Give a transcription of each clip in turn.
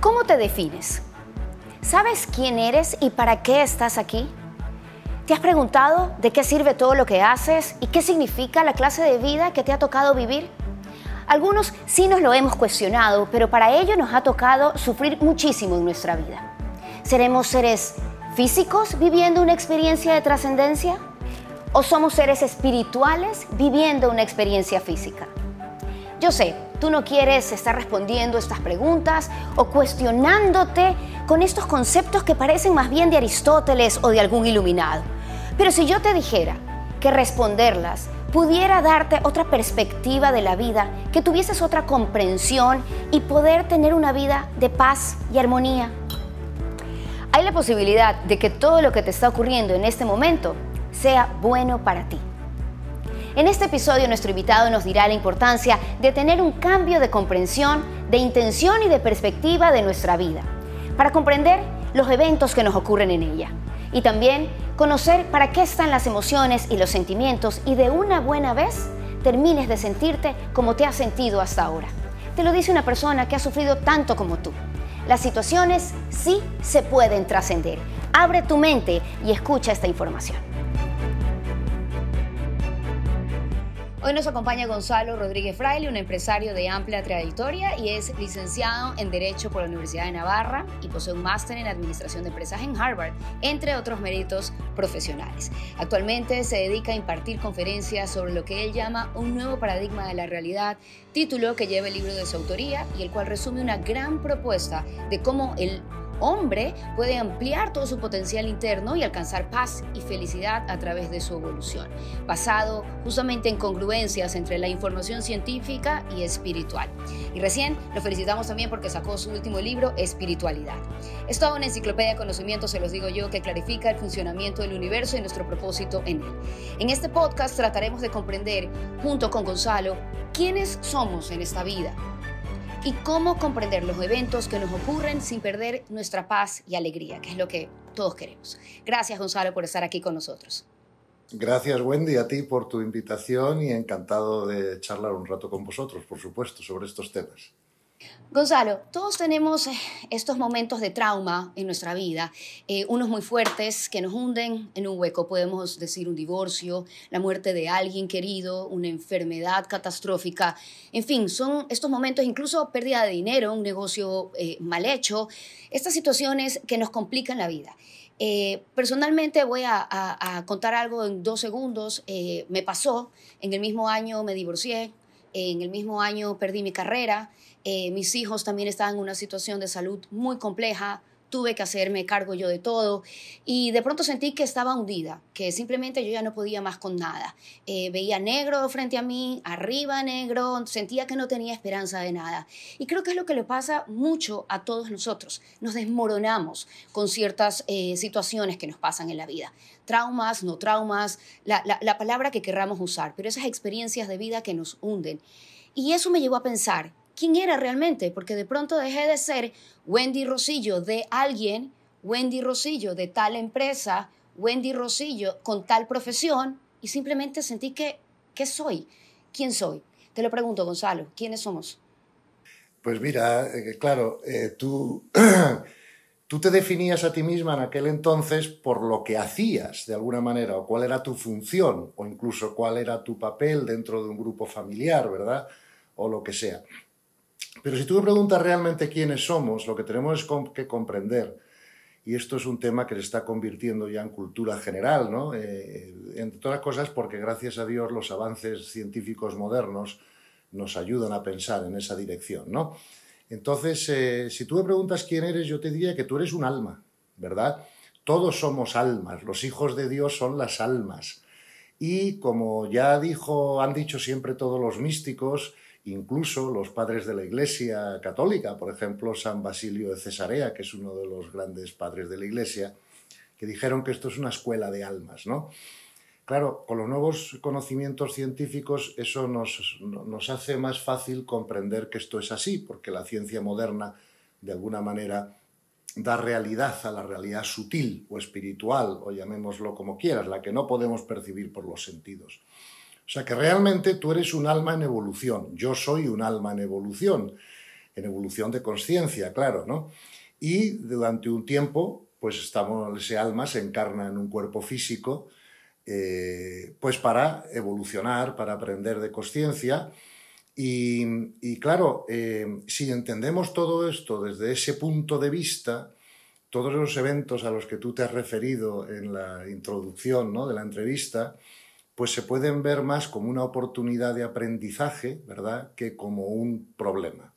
¿Cómo te defines? ¿Sabes quién eres y para qué estás aquí? ¿Te has preguntado de qué sirve todo lo que haces y qué significa la clase de vida que te ha tocado vivir? Algunos sí nos lo hemos cuestionado, pero para ello nos ha tocado sufrir muchísimo en nuestra vida. ¿Seremos seres físicos viviendo una experiencia de trascendencia? ¿O somos seres espirituales viviendo una experiencia física? Yo sé, tú no quieres estar respondiendo estas preguntas o cuestionándote con estos conceptos que parecen más bien de Aristóteles o de algún iluminado. Pero si yo te dijera que responderlas pudiera darte otra perspectiva de la vida, que tuvieses otra comprensión y poder tener una vida de paz y armonía. Hay la posibilidad de que todo lo que te está ocurriendo en este momento sea bueno para ti. En este episodio nuestro invitado nos dirá la importancia de tener un cambio de comprensión, de intención y de perspectiva de nuestra vida, para comprender los eventos que nos ocurren en ella y también conocer para qué están las emociones y los sentimientos y de una buena vez termines de sentirte como te has sentido hasta ahora. Te lo dice una persona que ha sufrido tanto como tú. Las situaciones sí se pueden trascender. Abre tu mente y escucha esta información. Hoy nos acompaña Gonzalo Rodríguez Fraile, un empresario de amplia trayectoria y es licenciado en Derecho por la Universidad de Navarra y posee un máster en Administración de Empresas en Harvard, entre otros méritos profesionales. Actualmente se dedica a impartir conferencias sobre lo que él llama un nuevo paradigma de la realidad, título que lleva el libro de su autoría y el cual resume una gran propuesta de cómo el hombre puede ampliar todo su potencial interno y alcanzar paz y felicidad a través de su evolución, basado justamente en congruencias entre la información científica y espiritual. Y recién lo felicitamos también porque sacó su último libro, Espiritualidad. Es toda una enciclopedia de conocimiento, se los digo yo, que clarifica el funcionamiento del universo y nuestro propósito en él. En este podcast trataremos de comprender, junto con Gonzalo, quiénes somos en esta vida y cómo comprender los eventos que nos ocurren sin perder nuestra paz y alegría, que es lo que todos queremos. Gracias, Gonzalo, por estar aquí con nosotros. Gracias, Wendy, a ti por tu invitación y encantado de charlar un rato con vosotros, por supuesto, sobre estos temas. Gonzalo, todos tenemos eh, estos momentos de trauma en nuestra vida, eh, unos muy fuertes que nos hunden en un hueco, podemos decir un divorcio, la muerte de alguien querido, una enfermedad catastrófica, en fin, son estos momentos, incluso pérdida de dinero, un negocio eh, mal hecho, estas situaciones que nos complican la vida. personalmente voy a, a, contar algo en dos segundos. me pasó, en el mismo año me divorcié, en el mismo año perdí mi carrera, eh, mis hijos también estaban en una situación de salud muy compleja, tuve que hacerme cargo yo de todo y de pronto sentí que estaba hundida, que simplemente yo ya no podía más con nada. Eh, veía negro frente a mí, arriba negro, sentía que no tenía esperanza de nada. Y creo que es lo que le pasa mucho a todos nosotros. Nos desmoronamos con ciertas eh, situaciones que nos pasan en la vida. Traumas, no traumas, la, la palabra que querramos usar, pero esas experiencias de vida que nos hunden. Y eso me llevó a pensar, quién era realmente, porque de pronto dejé de ser Wendy Rosillo de alguien, Wendy Rosillo de tal empresa, Wendy Rosillo con tal profesión, y simplemente sentí que, ¿qué soy? ¿Quién soy? Te lo pregunto, Gonzalo, ¿quiénes somos? Pues mira, eh, claro, eh, tú, tú te definías a ti misma en aquel entonces por lo que hacías, de alguna manera, o cuál era tu función, o incluso cuál era tu papel dentro de un grupo familiar, ¿verdad? O lo que sea. Pero si tú me preguntas realmente quiénes somos, lo que tenemos es que comprender, y esto es un tema que se está convirtiendo ya en cultura general, ¿no? Eh, entre todas las cosas porque gracias a Dios los avances científicos modernos nos ayudan a pensar en esa dirección, ¿no? Entonces, eh, si tú me preguntas quién eres, yo te diría que tú eres un alma, ¿verdad? Todos somos almas, los hijos de Dios son las almas. Y como ya dijo, han dicho siempre todos los místicos, Incluso los padres de la Iglesia católica, por ejemplo, San Basilio de Cesarea, que es uno de los grandes padres de la Iglesia, que dijeron que esto es una escuela de almas, ¿no? Claro, con los nuevos conocimientos científicos eso nos, nos hace más fácil comprender que esto es así, porque la ciencia moderna, de alguna manera, da realidad a la realidad sutil o espiritual, o llamémoslo como quieras, la que no podemos percibir por los sentidos. O sea que realmente tú eres un alma en evolución, yo soy un alma en evolución. en evolución de conciencia, claro, ¿no? Y durante un tiempo, pues ese alma se encarna en un cuerpo físico, eh, pues para evolucionar, para aprender de conciencia. Y, claro, eh, si entendemos todo esto desde ese punto de vista, todos los eventos a los que tú te has referido en la introducción ¿no? de la entrevista, pues se pueden ver más como una oportunidad de aprendizaje, ¿verdad?, que como un problema.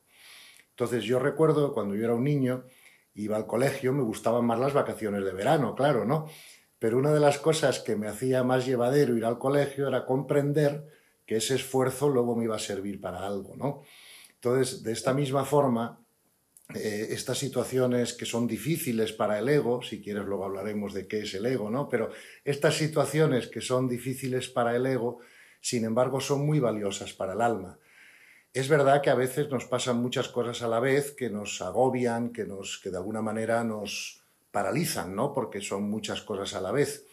Entonces yo recuerdo cuando yo era un niño, iba al colegio, me gustaban más las vacaciones de verano, claro, ¿no? Pero una de las cosas que me hacía más llevadero ir al colegio era comprender que ese esfuerzo luego me iba a servir para algo, ¿no? Entonces, de esta misma forma, eh, estas situaciones que son difíciles para el ego, si quieres luego hablaremos de qué es el ego, ¿no? Pero estas situaciones que son difíciles para el ego, sin embargo, son muy valiosas para el alma. Es verdad que a veces nos pasan muchas cosas a la vez que nos agobian, que, nos, que de alguna manera nos paralizan, ¿no? Porque son muchas cosas a la vez.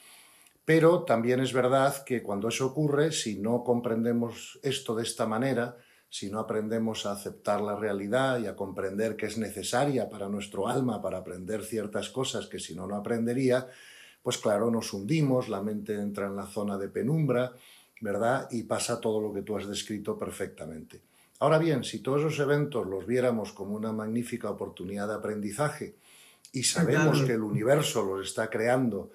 Pero también es verdad que cuando eso ocurre, si no comprendemos esto de esta manera, si no aprendemos a aceptar la realidad y a comprender que es necesaria para nuestro alma para aprender ciertas cosas que si no, no aprendería, pues claro, nos hundimos, la mente entra en la zona de penumbra, ¿verdad? Y pasa todo lo que tú has descrito perfectamente. Ahora bien, si todos esos eventos los viéramos como una magnífica oportunidad de aprendizaje y sabemos que el universo los está creando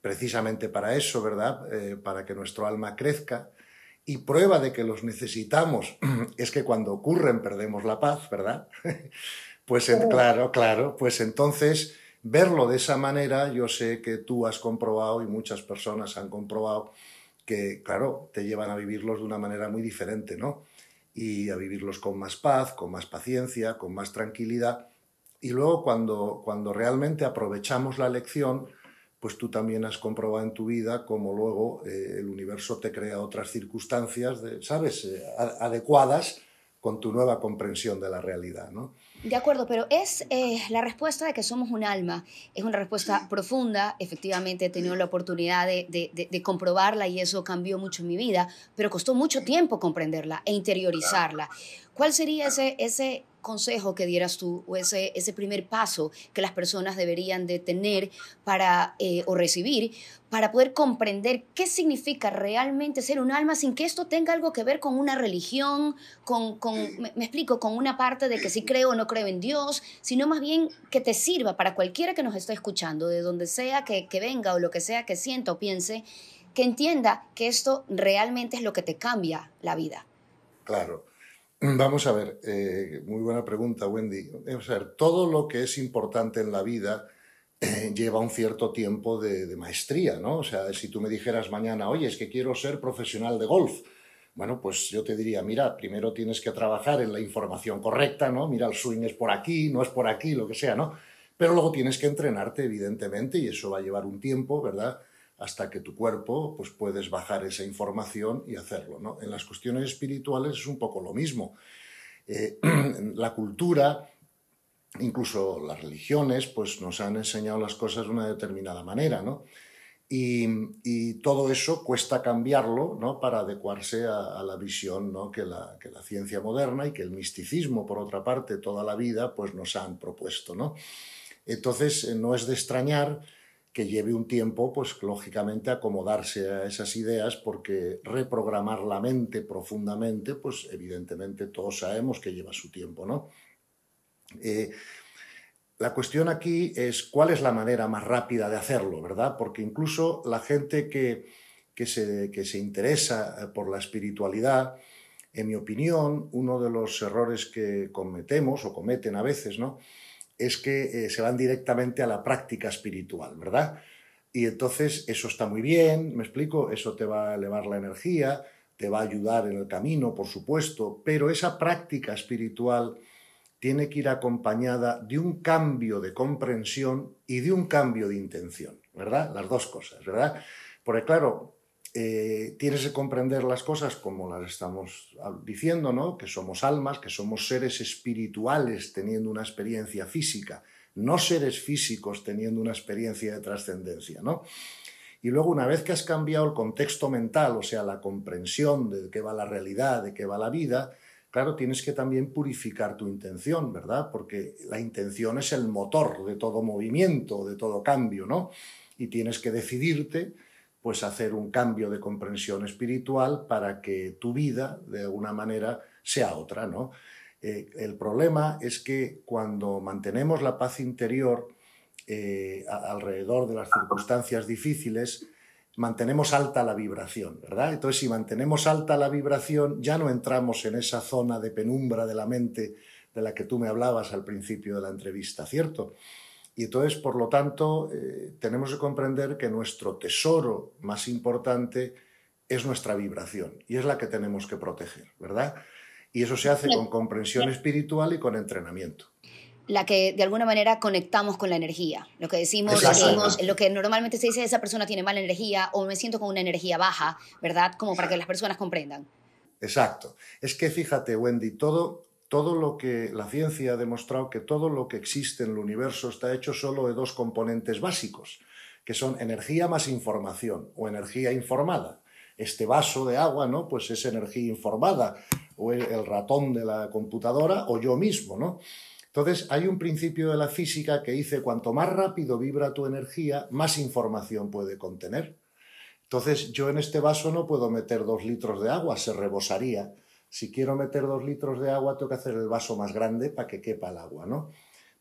precisamente para eso, ¿verdad? Eh, para que nuestro alma crezca, y prueba de que los necesitamos es que cuando ocurren perdemos la paz, ¿verdad? pues claro, claro, pues entonces verlo de esa manera, yo sé que tú has comprobado y muchas personas han comprobado que, claro, te llevan a vivirlos de una manera muy diferente, ¿no? y a vivirlos con más paz, con más paciencia, con más tranquilidad. Y luego cuando, cuando realmente aprovechamos la lección, pues tú también has comprobado en tu vida cómo luego eh, el universo te crea otras circunstancias, de, ¿sabes?, eh, adecuadas con tu nueva comprensión de la realidad, ¿no? De acuerdo, pero es eh, la respuesta de que somos un alma, es una respuesta profunda, efectivamente he tenido la oportunidad de, de, comprobarla y eso cambió mucho mi vida, pero costó mucho tiempo comprenderla e interiorizarla. ¿Cuál sería ese, ese consejo que dieras tú o ese, ese primer paso que las personas deberían de tener para, eh, o recibir para poder comprender qué significa realmente ser un alma sin que esto tenga algo que ver con una religión, con, con me, explico, con una parte de que si creo o no creo en Dios, sino más bien que te sirva para cualquiera que nos esté escuchando, de donde sea que, que venga o lo que sea que sienta o piense, que entienda que esto realmente es lo que te cambia la vida. Claro. Vamos a ver, eh, muy buena pregunta, Wendy. Vamos a todo lo que es importante en la vida eh, lleva un cierto tiempo de, maestría, ¿no? O sea, si tú me dijeras mañana, oye, es que quiero ser profesional de golf, bueno, pues yo te diría, mira, primero tienes que trabajar en la información correcta, ¿no? Mira, el swing es por aquí, no es por aquí, lo que sea, ¿no? Pero luego tienes que entrenarte, evidentemente, y eso va a llevar un tiempo, ¿verdad? Hasta que tu cuerpo pues puedes bajar esa información y hacerlo. ¿no? En las cuestiones espirituales es un poco lo mismo. Eh, la cultura, incluso las religiones, pues nos han enseñado las cosas de una determinada manera, ¿no? Y, todo eso cuesta cambiarlo ¿no? para adecuarse a, la visión ¿no? que, la, que, la, ciencia moderna y que el misticismo, por otra parte, toda la vida, pues nos han propuesto. ¿no? Entonces, eh, no es de extrañar que lleve un tiempo, pues lógicamente acomodarse a esas ideas, porque reprogramar la mente profundamente, pues evidentemente todos sabemos que lleva su tiempo, ¿no? Eh, la cuestión aquí es cuál es la manera más rápida de hacerlo, ¿verdad? Porque incluso la gente que, que, se, que se interesa por la espiritualidad, en mi opinión, uno de los errores que cometemos o cometen a veces, ¿no? Es que eh, se van directamente a la práctica espiritual, ¿verdad? Y entonces eso está muy bien, me explico, eso te va a elevar la energía, te va a ayudar en el camino, por supuesto, pero esa práctica espiritual tiene que ir acompañada de un cambio de comprensión y de un cambio de intención, ¿verdad? Las dos cosas, ¿verdad? Porque claro, eh, tienes que comprender las cosas como las estamos diciendo, ¿no? Que somos almas, que somos seres espirituales teniendo una experiencia física, no seres físicos teniendo una experiencia de trascendencia, ¿no? Y luego, una vez que has cambiado el contexto mental, o sea, la comprensión de qué va la realidad, de qué va la vida, claro, tienes que también purificar tu intención, ¿verdad? Porque la intención es el motor de todo movimiento, de todo cambio, ¿no? Y tienes que decidirte, pues, hacer un cambio de comprensión espiritual para que tu vida, de alguna manera, sea otra, ¿no? Eh, el problema es que cuando mantenemos la paz interior eh, alrededor de las circunstancias difíciles, mantenemos alta la vibración, ¿verdad? Entonces, si mantenemos alta la vibración, ya no entramos en esa zona de penumbra de la mente de la que tú me hablabas al principio de la entrevista, ¿cierto? Y entonces, por lo tanto, eh, tenemos que comprender que nuestro tesoro más importante es nuestra vibración y es la que tenemos que proteger, ¿verdad? Y eso se hace con comprensión espiritual y con entrenamiento la que de alguna manera conectamos con la energía. Lo que decimos, lo que normalmente se dice, esa persona tiene mala energía o me siento con una energía baja, ¿verdad? Como para que las personas comprendan. Exacto. Es que fíjate, Wendy, todo, todo lo que la ciencia ha demostrado que todo lo que existe en el universo está hecho solo de dos componentes básicos, que son energía más información o energía informada. Este vaso de agua, ¿no? Pues es energía informada, o el ratón de la computadora, o yo mismo, ¿no? Entonces, hay un principio de la física que dice, cuanto más rápido vibra tu energía, más información puede contener. Entonces, yo en este vaso no puedo meter dos litros de agua, se rebosaría. Si quiero meter dos litros de agua, tengo que hacer el vaso más grande para que quepa el agua, ¿no?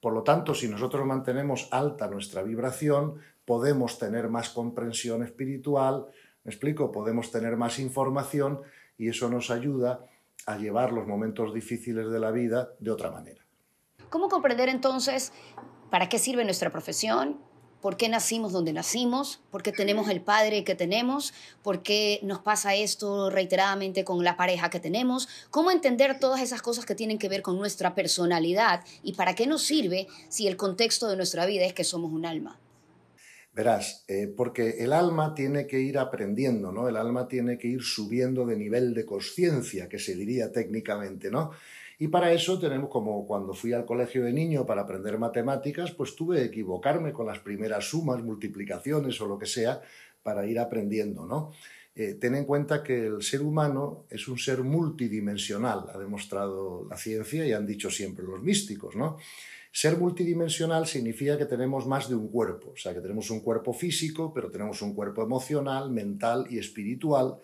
Por lo tanto, si nosotros mantenemos alta nuestra vibración, podemos tener más comprensión espiritual, me explico, podemos tener más información y eso nos ayuda a llevar los momentos difíciles de la vida de otra manera. ¿Cómo comprender entonces para qué sirve nuestra profesión? ¿Por qué nacimos donde nacimos? ¿Por qué tenemos el padre que tenemos? ¿Por qué nos pasa esto reiteradamente con la pareja que tenemos? ¿Cómo entender todas esas cosas que tienen que ver con nuestra personalidad? ¿Y para qué nos sirve si el contexto de nuestra vida es que somos un alma? Verás, eh, porque el alma tiene que ir aprendiendo, ¿no? El alma tiene que ir subiendo de nivel de conciencia, que se diría técnicamente, ¿no? Y para eso tenemos, como cuando fui al colegio de niño para aprender matemáticas, pues tuve que equivocarme con las primeras sumas, multiplicaciones o lo que sea, para ir aprendiendo, ¿no? Eh, ten en cuenta que el ser humano es un ser multidimensional, ha demostrado la ciencia y han dicho siempre los místicos, ¿no? Ser multidimensional significa que tenemos más de un cuerpo, o sea, que tenemos un cuerpo físico, pero tenemos un cuerpo emocional, mental y espiritual,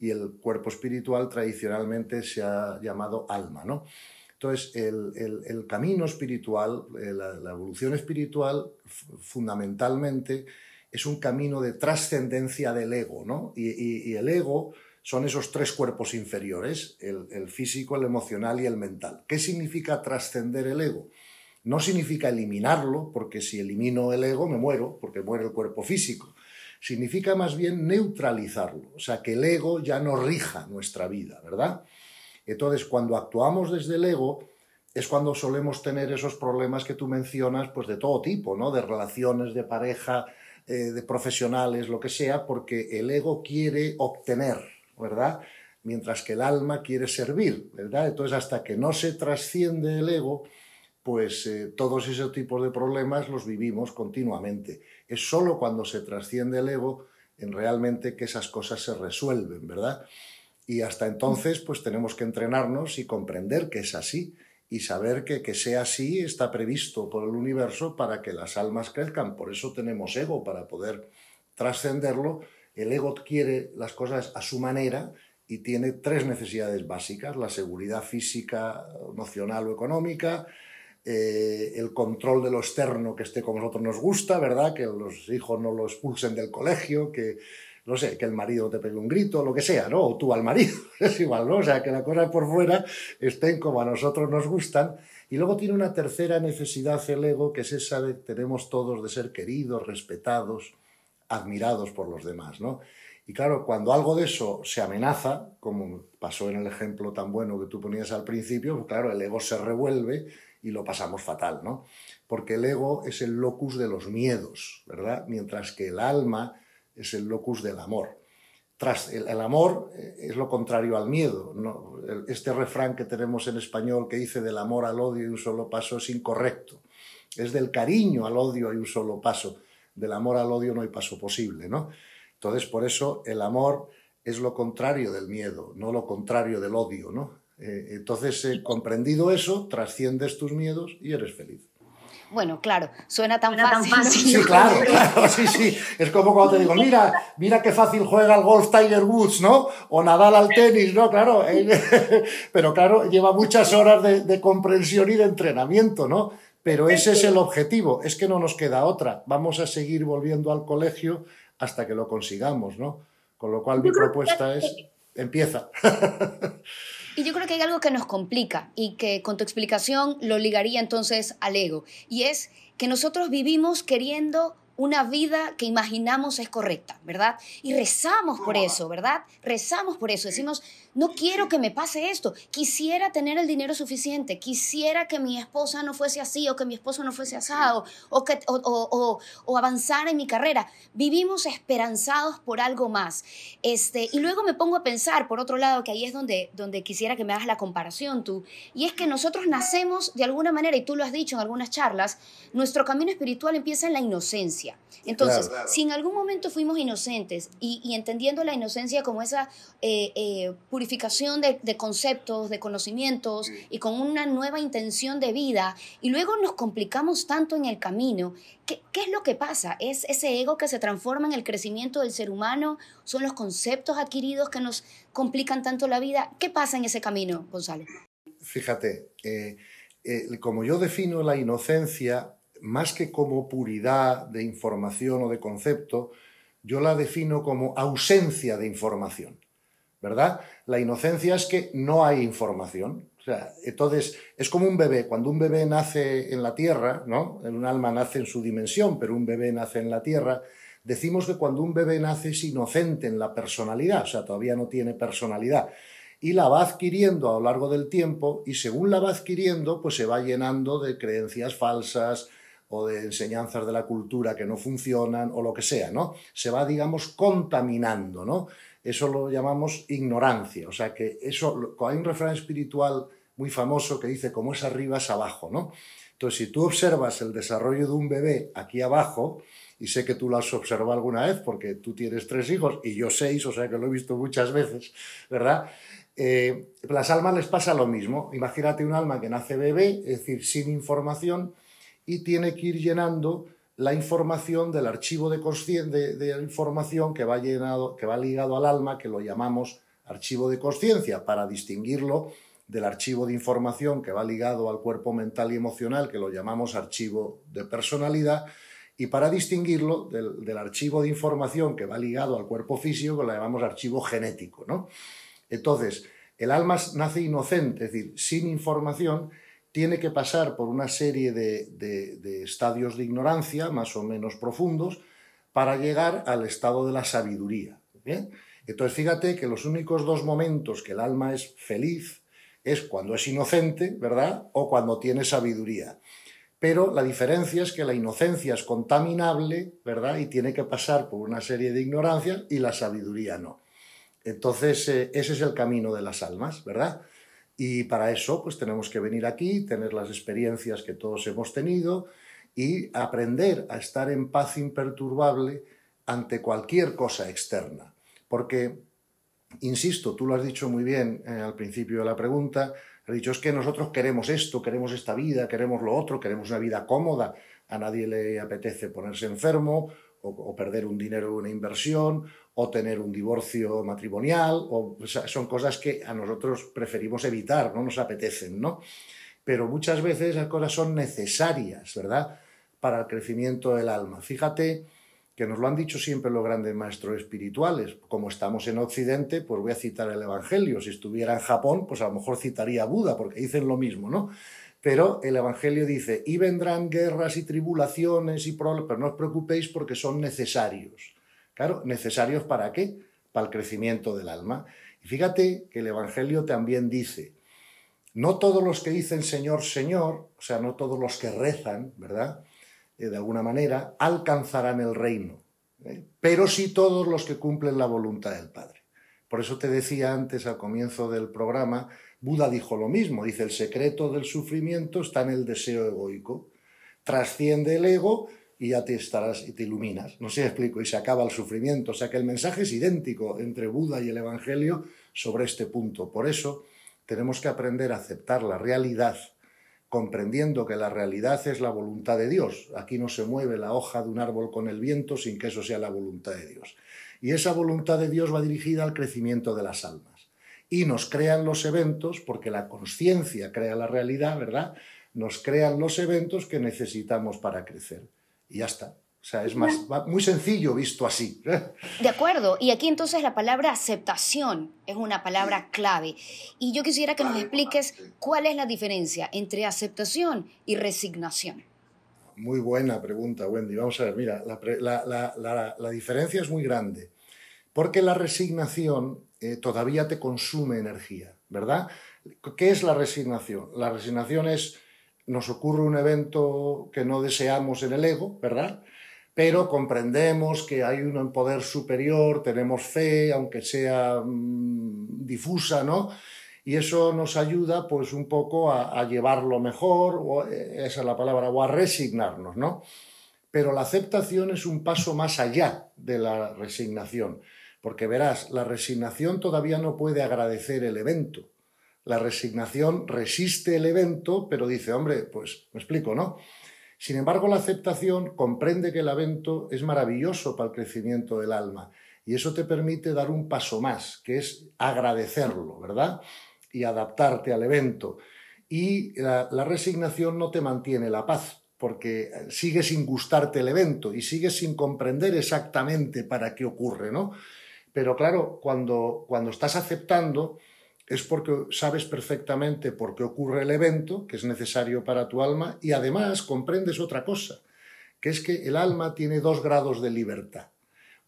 y el cuerpo espiritual tradicionalmente se ha llamado alma, ¿no? Entonces, el, camino espiritual, eh, la, evolución espiritual, fundamentalmente, es un camino de trascendencia del ego, ¿no? Y, el ego son esos tres cuerpos inferiores, el, el físico, el emocional y el mental. ¿Qué significa trascender el ego? No significa eliminarlo, porque si elimino el ego me muero, porque muere el cuerpo físico significa más bien neutralizarlo, o sea, que el ego ya no rija nuestra vida, ¿verdad? Entonces, cuando actuamos desde el ego, es cuando solemos tener esos problemas que tú mencionas, pues de todo tipo, ¿no? De relaciones, de pareja, eh, de profesionales, lo que sea, porque el ego quiere obtener, ¿verdad? Mientras que el alma quiere servir, ¿verdad? Entonces, hasta que no se trasciende el ego, pues eh, todos esos tipos de problemas los vivimos continuamente. Es solo cuando se trasciende el ego en realmente que esas cosas se resuelven, ¿verdad? Y hasta entonces, pues tenemos que entrenarnos y comprender que es así y saber que que sea así está previsto por el universo para que las almas crezcan. Por eso tenemos ego, para poder trascenderlo. El ego quiere las cosas a su manera y tiene tres necesidades básicas, la seguridad física, emocional o económica, eh, el control de lo externo que esté como nosotros nos gusta, ¿verdad? Que los hijos no lo expulsen del colegio, que, no sé, que el marido te pegue un grito, lo que sea, ¿no? O tú al marido, es igual, ¿no? O sea, que las cosas por fuera estén como a nosotros nos gustan. Y luego tiene una tercera necesidad el ego, que es esa de tenemos todos de ser queridos, respetados, admirados por los demás, ¿no? Y claro, cuando algo de eso se amenaza, como pasó en el ejemplo tan bueno que tú ponías al principio, pues claro, el ego se revuelve y lo pasamos fatal, ¿no? Porque el ego es el locus de los miedos, ¿verdad? Mientras que el alma es el locus del amor. Tras, el, amor eh, es lo contrario al miedo. Este refrán que tenemos en español que dice del amor al odio y un solo paso es incorrecto. Es del cariño al odio y un solo paso. Del amor al odio no hay paso posible, ¿no? Entonces, por eso el amor es lo contrario del miedo, no lo contrario del odio, ¿no? Eh, entonces, eh, comprendido eso, trasciendes tus miedos y eres feliz. Bueno, claro, suena tan, fácil. Sí, claro, claro, sí, sí. Es como cuando te digo, mira, mira qué fácil juega el golf Tiger Woods, ¿no? O Nadal al tenis, ¿no? Claro. Pero claro, lleva muchas horas de, de comprensión y de entrenamiento, ¿no? Pero ese es el objetivo, es que no nos queda otra. Vamos a seguir volviendo al colegio hasta que lo consigamos, ¿no? Con lo cual mi propuesta es, empieza. Y yo creo que hay algo que nos complica y que con tu explicación lo ligaría entonces al ego. Y es que nosotros vivimos queriendo una vida que imaginamos es correcta, ¿verdad? Y rezamos por eso, ¿verdad? Rezamos por eso. Decimos, no quiero que me pase esto. Quisiera tener el dinero suficiente. Quisiera que mi esposa no fuese así o que mi esposo no fuese asado o, que, o, o, avanzar en mi carrera. Vivimos esperanzados por algo más. Este, y luego me pongo a pensar, por otro lado, que ahí es donde, donde quisiera que me hagas la comparación tú. Y es que nosotros nacemos de alguna manera, y tú lo has dicho en algunas charlas, nuestro camino espiritual empieza en la inocencia. Entonces, si en algún momento fuimos inocentes y, entendiendo la inocencia como esa eh, eh, purificación de, conceptos, de conocimientos y con una nueva intención de vida, y luego nos complicamos tanto en el camino, ¿qué, es lo que pasa? ¿Es ese ego que se transforma en el crecimiento del ser humano? ¿Son los conceptos adquiridos que nos complican tanto la vida? ¿Qué pasa en ese camino, Gonzalo? Fíjate, eh, eh, como yo defino la inocencia, más que como puridad de información o de concepto, yo la defino como ausencia de información. ¿Verdad? La inocencia es que no hay información. O sea, entonces, es como un bebé. Cuando un bebé nace en la tierra, ¿no? Un alma nace en su dimensión, pero un bebé nace en la tierra. Decimos que cuando un bebé nace es inocente en la personalidad, o sea, todavía no tiene personalidad. Y la va adquiriendo a lo largo del tiempo y según la va adquiriendo, pues se va llenando de creencias falsas, o de enseñanzas de la cultura que no funcionan o lo que sea, ¿no? Se va, digamos, contaminando, ¿no? Eso lo llamamos ignorancia. O sea que eso, hay un refrán espiritual muy famoso que dice, como es arriba es abajo, ¿no? Entonces, si tú observas el desarrollo de un bebé aquí abajo, y sé que tú lo has observado alguna vez porque tú tienes tres hijos y yo seis, o sea que lo he visto muchas veces, ¿verdad? Eh, las almas les pasa lo mismo. Imagínate un alma que nace bebé, es decir, sin información, y tiene que ir llenando la información del archivo de, información que va, llenado, que va ligado al alma, que lo llamamos archivo de conciencia, para distinguirlo del archivo de información que va ligado al cuerpo mental y emocional, que lo llamamos archivo de personalidad, y para distinguirlo del, archivo de información que va ligado al cuerpo físico, que lo llamamos archivo genético. ¿no? Entonces, el alma nace inocente, es decir, sin información, tiene que pasar por una serie de, estadios de ignorancia más o menos profundos para llegar al estado de la sabiduría. Entonces fíjate que los únicos dos momentos que el alma es feliz es cuando es inocente, ¿verdad? O cuando tiene sabiduría. Pero la diferencia es que la inocencia es contaminable, ¿verdad? Y tiene que pasar por una serie de ignorancias y la sabiduría no. Entonces, eh, ese es el camino de las almas, ¿verdad? Y para eso, pues tenemos que venir aquí, tener las experiencias que todos hemos tenido y aprender a estar en paz imperturbable ante cualquier cosa externa. Porque, insisto, tú lo has dicho muy bien eh, al principio de la pregunta, has dicho es que nosotros queremos esto, queremos esta vida, queremos lo otro, queremos una vida cómoda, a nadie le apetece ponerse enfermo o, perder un dinero una inversión, o tener un divorcio matrimonial, o, son cosas que a nosotros preferimos evitar, no nos apetecen, ¿no? Pero muchas veces esas cosas son necesarias, ¿verdad? Para el crecimiento del alma. Fíjate que nos lo han dicho siempre los grandes maestros espirituales. Como estamos en Occidente, pues voy a citar el Evangelio. Si estuviera en Japón, pues a lo mejor citaría Buda, porque dicen lo mismo, ¿no? Pero el Evangelio dice, y vendrán guerras y tribulaciones y problemas, pero no os preocupéis porque son necesarios. Claro, necesarios para qué? Para el crecimiento del alma. Y fíjate que el Evangelio también dice, no todos los que dicen Señor, Señor, o sea, no todos los que rezan, ¿verdad? Eh, de alguna manera, alcanzarán el reino, ¿eh? pero sí todos los que cumplen la voluntad del Padre. Por eso te decía antes, al comienzo del programa, Buda dijo lo mismo, dice, el secreto del sufrimiento está en el deseo egoico. Trasciende el ego y ya te estarás y te iluminas. No sé explico, y se acaba el sufrimiento. O sea que el mensaje es idéntico entre Buda y el Evangelio sobre este punto. Por eso, tenemos que aprender a aceptar la realidad, comprendiendo que la realidad es la voluntad de Dios. Aquí no se mueve la hoja de un árbol con el viento sin que eso sea la voluntad de Dios. Y esa voluntad de Dios va dirigida al crecimiento de las almas. Y nos crean los eventos, porque la conciencia crea la realidad, ¿verdad? Nos crean los eventos que necesitamos para crecer. Y ya está. O sea, es más, muy sencillo visto así. De acuerdo. Y aquí entonces la palabra aceptación es una palabra clave. Y yo quisiera que nos expliques cuál es la diferencia entre aceptación y resignación. Muy buena pregunta, Wendy. Vamos a ver, mira, la, diferencia es muy grande. Porque la resignación eh, todavía te consume energía, ¿verdad? ¿Qué es la resignación? La resignación es, nos ocurre un evento que no deseamos en el ego, ¿verdad? pero comprendemos que hay un poder superior, tenemos fe, aunque sea mm, difusa, ¿no? Y eso nos ayuda pues un poco a, llevarlo mejor, o, eh, esa es la palabra, o a resignarnos, ¿no? Pero la aceptación es un paso más allá de la resignación, porque verás, la resignación todavía no puede agradecer el evento. La resignación resiste el evento, pero dice, hombre, pues me explico, ¿no? Sin embargo, la aceptación comprende que el evento es maravilloso para el crecimiento del alma y eso te permite dar un paso más, que es agradecerlo, ¿verdad? Y adaptarte al evento. Y la, resignación no te mantiene la paz, porque sigue sin gustarte el evento y sigues sin comprender exactamente para qué ocurre, ¿no? Pero claro, cuando, cuando estás aceptando, es porque sabes perfectamente por qué ocurre el evento, que es necesario para tu alma, y además comprendes otra cosa, que es que el alma tiene dos grados de libertad.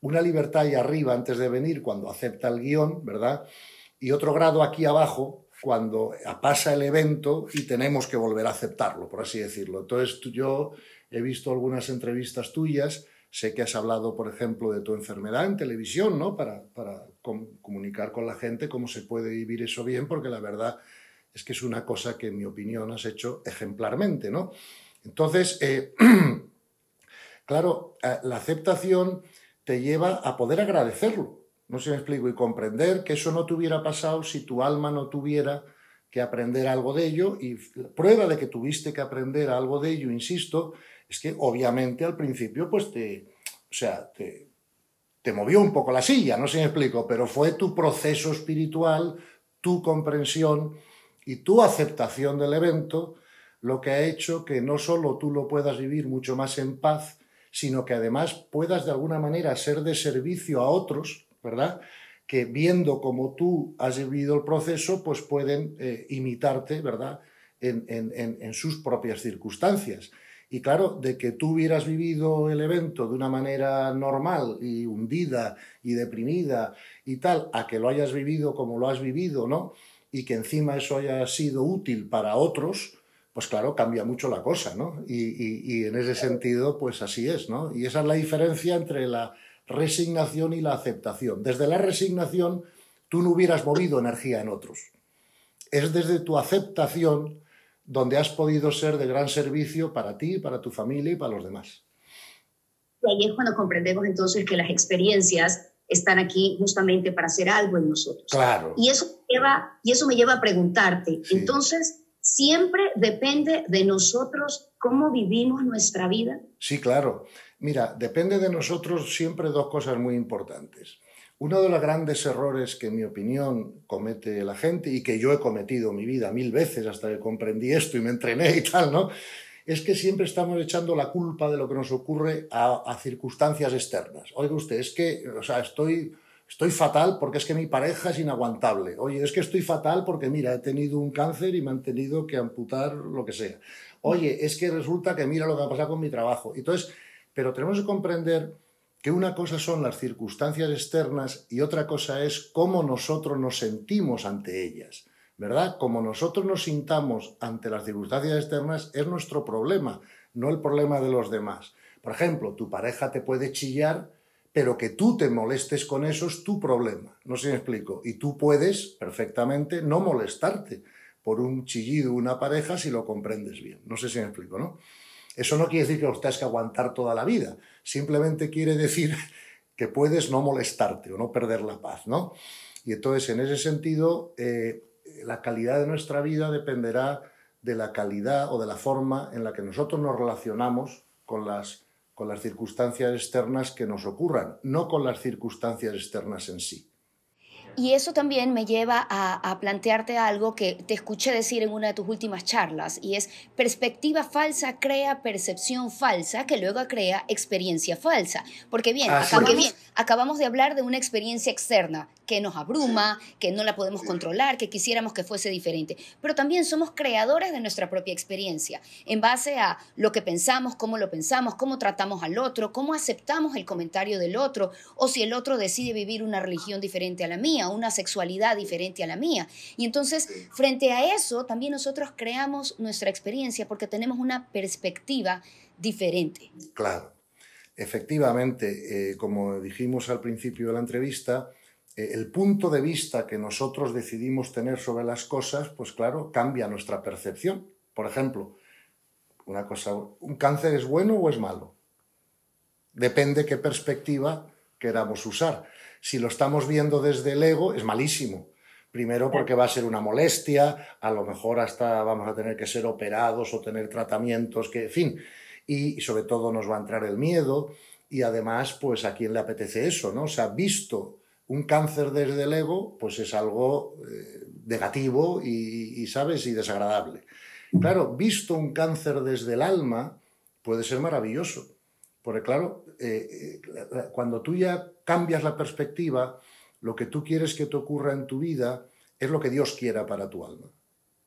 Una libertad ahí arriba antes de venir, cuando acepta el guion, ¿verdad? Y otro grado aquí abajo, cuando pasa el evento y tenemos que volver a aceptarlo, por así decirlo. Entonces yo he visto algunas entrevistas tuyas Sé que has hablado, por ejemplo, de tu enfermedad en televisión, ¿no? Para, comunicar con la gente cómo se puede vivir eso bien, porque la verdad es que es una cosa que, en mi opinión, has hecho ejemplarmente, ¿no? Entonces, eh, claro, eh, la aceptación te lleva a poder agradecerlo, no sé si me explico, y comprender que eso no te hubiera pasado si tu alma no tuviera que aprender algo de ello, y prueba de que tuviste que aprender algo de ello, insisto, es que obviamente al principio pues te, o sea, te, movió un poco la silla, no sé si me explico, pero fue tu proceso espiritual, tu comprensión y tu aceptación del evento lo que ha hecho que no solo tú lo puedas vivir mucho más en paz, sino que además puedas de alguna manera ser de servicio a otros, ¿verdad? Que viendo cómo tú has vivido el proceso, pues pueden eh, imitarte, ¿verdad? En sus propias circunstancias. Y claro, de que tú hubieras vivido el evento de una manera normal y hundida y deprimida y tal, a que lo hayas vivido como lo has vivido, ¿no? Y que encima eso haya sido útil para otros, pues claro, cambia mucho la cosa, ¿no? Y, y en ese sentido, pues así es, ¿no? Y esa es la diferencia entre la resignación y la aceptación. Desde la resignación, tú no hubieras movido energía en otros. Es desde tu aceptación donde has podido ser de gran servicio para ti, para tu familia y para los demás. Y ahí es cuando comprendemos entonces que las experiencias están aquí justamente para hacer algo en nosotros. Claro. Y eso me lleva, y eso me lleva a preguntarte, entonces, ¿siempre depende de nosotros cómo vivimos nuestra vida? Sí, claro. Mira, depende de nosotros siempre dos cosas muy importantes. Uno de los grandes errores que, en mi opinión, comete la gente y que yo he cometido en mi vida mil veces hasta que comprendí esto y me entrené y tal, ¿no? Es que siempre estamos echando la culpa de lo que nos ocurre a, circunstancias externas. Oiga usted, es que, o sea, estoy, estoy fatal porque es que mi pareja es inaguantable. Oye, es que estoy fatal porque, mira, he tenido un cáncer y me han tenido que amputar lo que sea. Oye, es que resulta que mira lo que ha pasado con mi trabajo. Entonces, pero tenemos que comprender que una cosa son las circunstancias externas y otra cosa es cómo nosotros nos sentimos ante ellas, ¿verdad? Como nosotros nos sintamos ante las circunstancias externas es nuestro problema, no el problema de los demás. Por ejemplo, tu pareja te puede chillar, pero que tú te molestes con eso es tu problema, no sé si me explico. Y tú puedes perfectamente no molestarte por un chillido una pareja si lo comprendes bien, no sé si me explico, ¿no? Eso no quiere decir que tengas que aguantar toda la vida, simplemente quiere decir que puedes no molestarte o no perder la paz, ¿no? Y entonces, en ese sentido, eh, la calidad de nuestra vida dependerá de la calidad o de la forma en la que nosotros nos relacionamos con las, con las circunstancias externas que nos ocurran, no con las circunstancias externas en sí. Y eso también me lleva a, plantearte algo que te escuché decir en una de tus últimas charlas, y es perspectiva falsa crea percepción falsa que luego crea experiencia falsa. Porque bien, bien, acabamos de hablar de una experiencia externa que nos abruma, que no la podemos controlar, que quisiéramos que fuese diferente. Pero también somos creadores de nuestra propia experiencia, en base a lo que pensamos, cómo lo pensamos, cómo tratamos al otro, cómo aceptamos el comentario del otro, o si el otro decide vivir una religión diferente a la mía, una sexualidad diferente a la mía. Y entonces, frente a eso, también nosotros creamos nuestra experiencia porque tenemos una perspectiva diferente. Claro. Efectivamente, eh, como dijimos al principio de la entrevista, eh, el punto de vista que nosotros decidimos tener sobre las cosas, pues claro, cambia nuestra percepción. Por ejemplo, una cosa, ¿un cáncer es bueno o es malo? Depende qué perspectiva queramos usar. Si lo estamos viendo desde el ego, es malísimo. Primero porque va a ser una molestia, a lo mejor hasta vamos a tener que ser operados o tener tratamientos, que, en fin, y sobre todo nos va a entrar el miedo y además, pues a quién le apetece eso, ¿no? O sea, visto un cáncer desde el ego, pues es algo eh, negativo y, ¿sabes? Y desagradable. Claro, visto un cáncer desde el alma, puede ser maravilloso. Porque claro, eh, eh, cuando tú ya cambias la perspectiva, lo que tú quieres que te ocurra en tu vida es lo que Dios quiera para tu alma,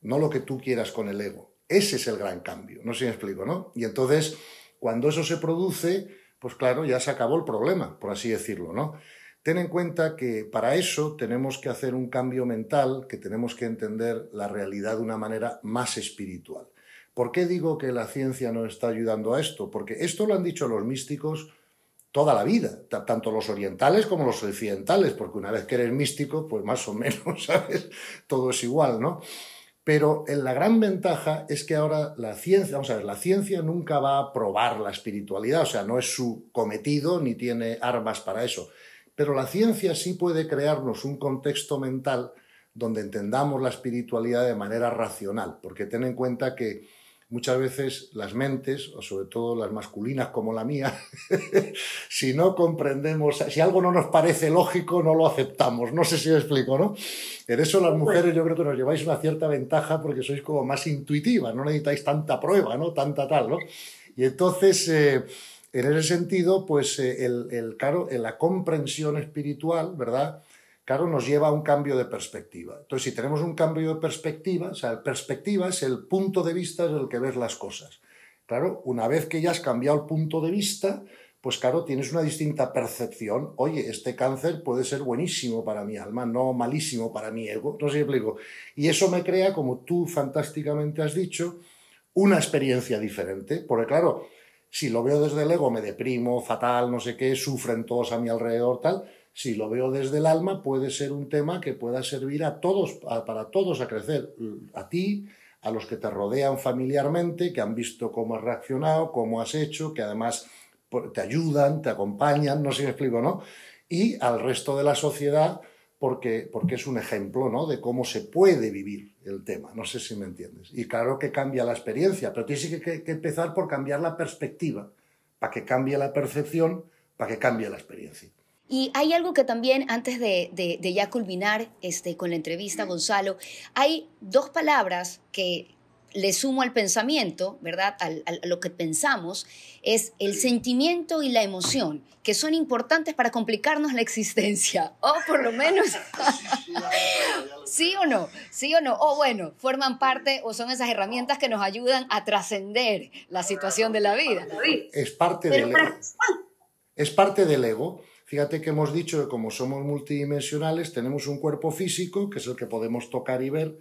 no lo que tú quieras con el ego. Ese es el gran cambio, no sé si me explico, ¿no? Y entonces, cuando eso se produce, pues claro, ya se acabó el problema, por así decirlo, ¿no? Ten en cuenta que para eso tenemos que hacer un cambio mental, que tenemos que entender la realidad de una manera más espiritual. ¿Por qué digo que la ciencia no está ayudando a esto? Porque esto lo han dicho los místicos toda la vida, tanto los orientales como los occidentales, porque una vez que eres místico, pues más o menos, ¿sabes? Todo es igual, ¿no? Pero la gran ventaja es que ahora la ciencia, vamos a ver, la ciencia nunca va a probar la espiritualidad, o sea, no es su cometido ni tiene armas para eso. Pero la ciencia sí puede crearnos un contexto mental donde entendamos la espiritualidad de manera racional, porque ten en cuenta que muchas veces las mentes, o sobre todo las masculinas como la mía, si no comprendemos, si algo no nos parece lógico, no lo aceptamos. No sé si me explico, ¿no? En eso las mujeres yo creo que nos lleváis una cierta ventaja porque sois como más intuitivas, no necesitáis tanta prueba, ¿no? Tanta tal, ¿no? Y entonces... Eh, en ese sentido, pues eh, el, claro, en la comprensión espiritual, ¿verdad? Claro, nos lleva a un cambio de perspectiva. Entonces, si tenemos un cambio de perspectiva, o sea, perspectiva es el punto de vista desde el que ves las cosas. Claro, una vez que ya has cambiado el punto de vista, pues claro, tienes una distinta percepción. Oye, este cáncer puede ser buenísimo para mi alma, no malísimo para mi ego. No sé si explico. Y eso me crea, como tú fantásticamente has dicho, una experiencia diferente. Porque claro, si lo veo desde el ego, me deprimo, fatal, no sé qué, sufren todos a mi alrededor, tal. Si lo veo desde el alma, puede ser un tema que pueda servir a todos, para todos a crecer. A ti, a los que te rodean familiarmente, que han visto cómo has reaccionado, cómo has hecho, que además te ayudan, te acompañan, no sé si me explico, ¿no? Y al resto de la sociedad, porque, porque es un ejemplo ¿no? de cómo se puede vivir el tema. No sé si me entiendes. Y claro que cambia la experiencia, pero tienes que, que empezar por cambiar la perspectiva, para que cambie la percepción, para que cambie la experiencia. Y hay algo que también, antes de, de, de, ya culminar este, con la entrevista, Gonzalo, hay dos palabras que le sumo al pensamiento, ¿verdad? a lo que pensamos, es el sentimiento y la emoción, que son importantes para complicarnos la existencia, o por lo menos, sí o no, sí o no, o bueno, forman parte o son esas herramientas que nos ayudan a trascender la situación de la vida. Es parte del ego. Es parte del ego. Fíjate que hemos dicho que como somos multidimensionales, tenemos un cuerpo físico, que es el que podemos tocar y ver,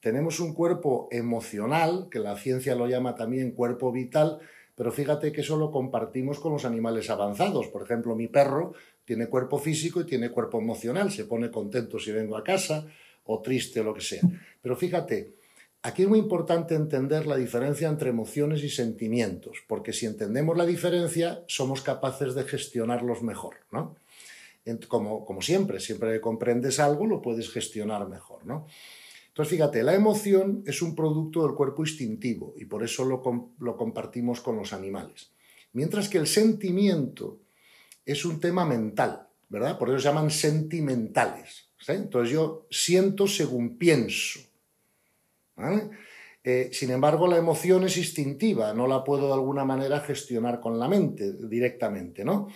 tenemos un cuerpo emocional, que la ciencia lo llama también cuerpo vital, pero fíjate que eso lo compartimos con los animales avanzados. Por ejemplo, mi perro tiene cuerpo físico y tiene cuerpo emocional, se pone contento si vengo a casa o triste o lo que sea. Pero fíjate, aquí es muy importante entender la diferencia entre emociones y sentimientos, porque si entendemos la diferencia, somos capaces de gestionarlos mejor, ¿no? Como, como siempre, siempre que comprendes algo, lo puedes gestionar mejor, ¿no? Entonces, fíjate, la emoción es un producto del cuerpo instintivo y por eso lo, lo compartimos con los animales. Mientras que el sentimiento es un tema mental, ¿verdad? Por eso se llaman sentimentales. Entonces yo siento según pienso. Eh, sin embargo, la emoción es instintiva, no la puedo de alguna manera gestionar con la mente directamente, ¿no?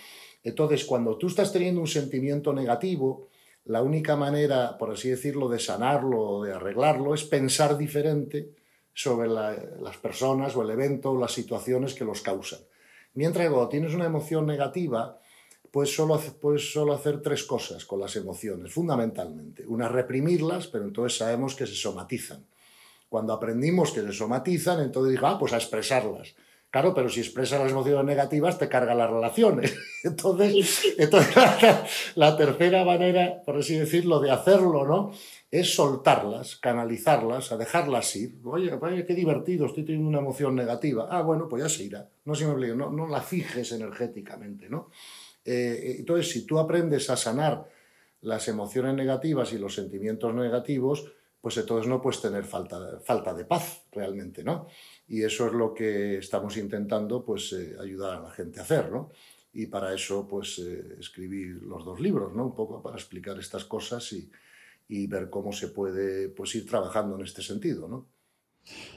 Entonces, cuando tú estás teniendo un sentimiento negativo, la única manera, por así decirlo, de sanarlo o de arreglarlo es pensar diferente sobre las personas o el evento o las situaciones que los causan. Mientras que tienes una emoción negativa, pues solo, puedes solo hacer tres cosas con las emociones, fundamentalmente. Una, reprimirlas, pero entonces sabemos que se somatizan. Cuando aprendimos que se somatizan, entonces digo, ah, pues a expresarlas. Claro, pero si expresas las emociones negativas, te carga las relaciones. Entonces, entonces la, tercera manera, por así decirlo, de hacerlo, ¿no? Es soltarlas, canalizarlas, a dejarlas ir. Oye, oye, qué divertido, estoy teniendo una emoción negativa. Ah, bueno, pues ya se irá. No, se me no, no la fijes energéticamente, ¿no? Eh, entonces, si tú aprendes a sanar las emociones negativas y los sentimientos negativos, pues entonces no puedes tener falta, falta de paz realmente, ¿no? Y eso es lo que estamos intentando, pues, eh, ayudar a la gente a hacer, ¿no? Y para eso, pues, eh, escribí los dos libros, ¿no? Un poco para explicar estas cosas y, y ver cómo se puede, pues, ir trabajando en este sentido, ¿no?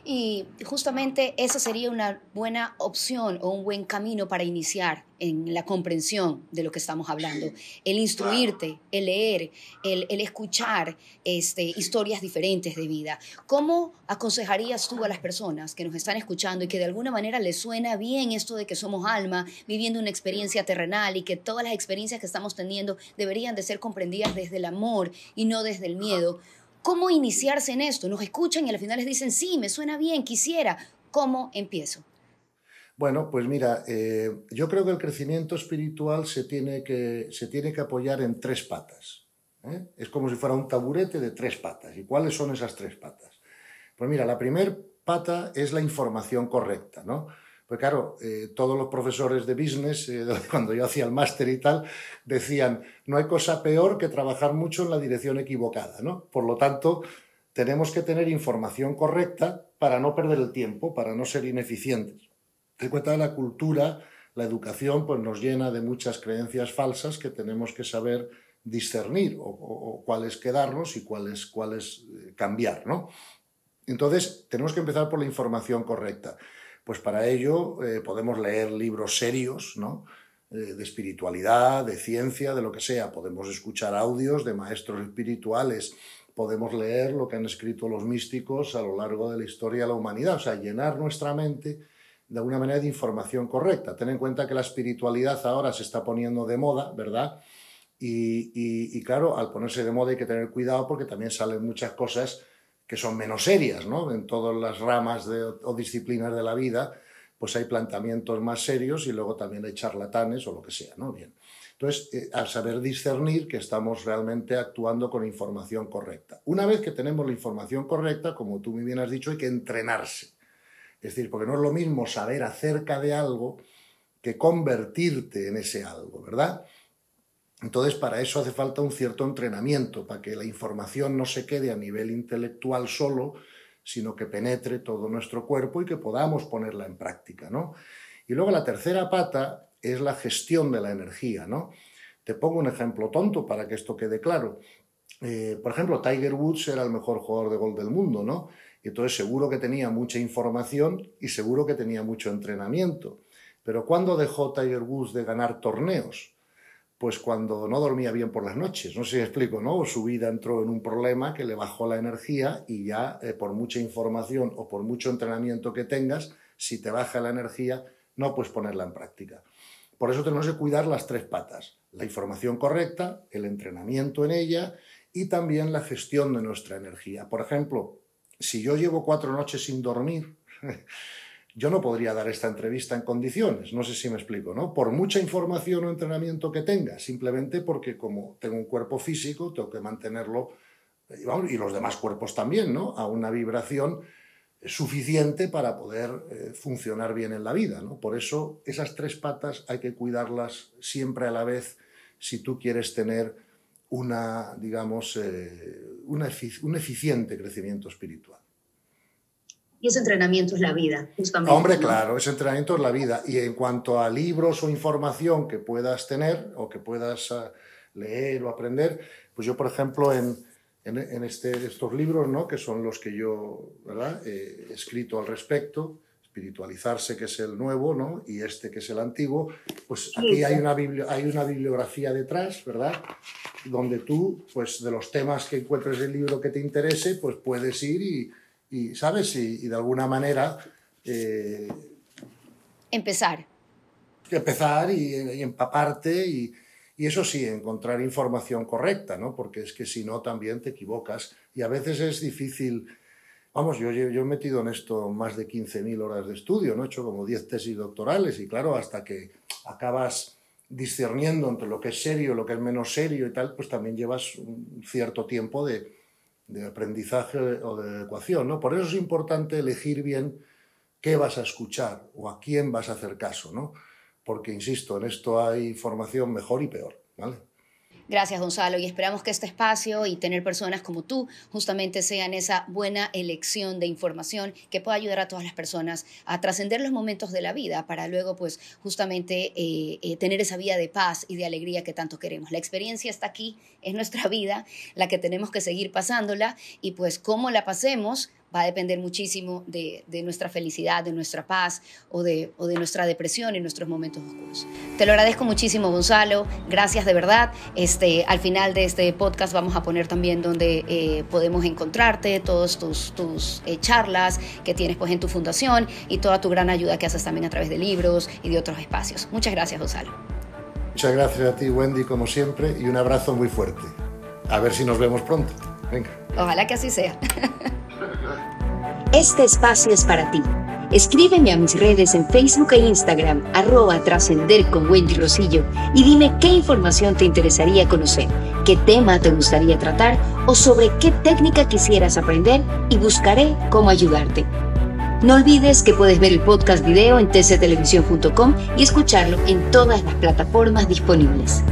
Y justamente esa sería una buena opción o un buen camino para iniciar en la comprensión de lo que estamos hablando. El instruirte, el leer, el, escuchar este, historias diferentes de vida. ¿Cómo aconsejarías tú a las personas que nos están escuchando y que de alguna manera les suena bien esto de que somos alma, viviendo una experiencia terrenal y que todas las experiencias que estamos teniendo deberían de ser comprendidas desde el amor y no desde el miedo? ¿Cómo iniciarse en esto? Nos escuchan y al final les dicen, sí, me suena bien, quisiera. ¿Cómo empiezo? Bueno, pues mira, eh, yo creo que el crecimiento espiritual se tiene que, se tiene que apoyar en tres patas. ¿eh? Es como si fuera un taburete de tres patas. ¿Y cuáles son esas tres patas? Pues mira, la primera pata es la información correcta, ¿no? Pues claro, eh, todos los profesores de business, eh, cuando yo hacía el máster y tal, decían, no hay cosa peor que trabajar mucho en la dirección equivocada, ¿no? Por lo tanto, tenemos que tener información correcta para no perder el tiempo, para no ser ineficientes. Te cuenta la cultura, la educación, pues nos llena de muchas creencias falsas que tenemos que saber discernir o, cuáles quedarnos y cuáles, cuáles eh, cambiar, ¿no? Entonces, tenemos que empezar por la información correcta. Pues para ello eh, podemos leer libros serios, ¿no? Eh, de espiritualidad, de ciencia, de lo que sea. Podemos escuchar audios de maestros espirituales, podemos leer lo que han escrito los místicos a lo largo de la historia de la humanidad, o sea, llenar nuestra mente de alguna manera de información correcta. Ten en cuenta que la espiritualidad ahora se está poniendo de moda, ¿verdad? Y, y claro, al ponerse de moda hay que tener cuidado porque también salen muchas cosas que son menos serias, ¿no? En todas las ramas o disciplinas de la vida, pues hay planteamientos más serios y luego también hay charlatanes o lo que sea, ¿no? Bien. Entonces, eh, a saber discernir que estamos realmente actuando con información correcta. Una vez que tenemos la información correcta, como tú muy bien has dicho, hay que entrenarse. Es decir, porque no es lo mismo saber acerca de algo que convertirte en ese algo, ¿verdad? Entonces, para eso hace falta un cierto entrenamiento, para que la información no se quede a nivel intelectual solo, sino que penetre todo nuestro cuerpo y que podamos ponerla en práctica, ¿no? Y luego la tercera pata es la gestión de la energía, ¿no? Te pongo un ejemplo tonto para que esto quede claro. Eh, por ejemplo, Tiger Woods era el mejor jugador de gol del mundo, ¿no? Y entonces seguro que tenía mucha información y seguro que tenía mucho entrenamiento. Pero ¿cuándo dejó Tiger Woods de ganar torneos? Pues cuando no dormía bien por las noches, no sé si explico, ¿no? Su vida entró en un problema que le bajó la energía y ya eh, por mucha información o por mucho entrenamiento que tengas, si te baja la energía, no puedes ponerla en práctica. Por eso tenemos que cuidar las tres patas, la información correcta, el entrenamiento en ella y también la gestión de nuestra energía. Por ejemplo, si yo llevo cuatro noches sin dormir, yo no podría dar esta entrevista en condiciones, no sé si me explico, ¿no? Por mucha información o entrenamiento que tenga, simplemente porque como tengo un cuerpo físico, tengo que mantenerlo, eh, y los demás cuerpos también, ¿no? A una vibración suficiente para poder eh, funcionar bien en la vida, ¿no? Por eso esas tres patas hay que cuidarlas siempre a la vez si tú quieres tener una, digamos, un eficiente crecimiento espiritual. Y ese entrenamiento es la vida, justamente. Hombre, claro, ese entrenamiento es la vida. Y en cuanto a libros o información que puedas tener o que puedas ah, leer o aprender, pues yo, por ejemplo, en, en, este, estos libros, ¿no? que son los que yo ¿verdad? he escrito al respecto, espiritualizarse, que es el nuevo, ¿no? y este, que es el antiguo, pues aquí hay una, hay una bibliografía detrás, ¿verdad? Donde tú, pues de los temas que encuentres en el libro que te interese, pues puedes ir y y, ¿sabes? Y, de alguna manera... Eh, empezar. Empezar y, empaparte y, y, eso sí, encontrar información correcta, ¿no? Porque es que si no también te equivocas y a veces es difícil... Vamos, yo, yo, he metido en esto más de 15.000 horas de estudio, ¿no? He hecho como 10 tesis doctorales y claro, hasta que acabas discerniendo entre lo que es serio, lo que es menos serio y tal, pues también llevas un cierto tiempo de, de aprendizaje o de ecuación. ¿no? Por eso es importante elegir bien qué vas a escuchar o a quién vas a hacer caso, ¿no? porque, insisto, en esto hay formación mejor y peor. ¿vale? Gracias, Gonzalo, y esperamos que este espacio y tener personas como tú justamente sean esa buena elección de información que pueda ayudar a todas las personas a trascender los momentos de la vida para luego, pues, justamente eh, eh, tener esa vida de paz y de alegría que tanto queremos. La experiencia está aquí, es nuestra vida, la que tenemos que seguir pasándola y pues cómo la pasemos va a depender muchísimo de, nuestra felicidad, de nuestra paz o de, o de, nuestra depresión en nuestros momentos oscuros. Te lo agradezco muchísimo, Gonzalo. Gracias de verdad. Este, al final de este podcast vamos a poner también donde eh, podemos encontrarte, todas tus, tus eh, charlas que tienes pues, en tu fundación y toda tu gran ayuda que haces también a través de libros y de otros espacios. Muchas gracias, Gonzalo. Muchas gracias a ti, Wendy, como siempre, y un abrazo muy fuerte. A ver si nos vemos pronto. Venga. Ojalá que así sea. Este espacio es para ti. Escríbeme a mis redes en Facebook e Instagram, arroba trascender con Wendy Rosillo, y dime qué información te interesaría conocer, qué tema te gustaría tratar o sobre qué técnica quisieras aprender y buscaré cómo ayudarte. No olvides que puedes ver el podcast video en tctelevisión.com y escucharlo en todas las plataformas disponibles.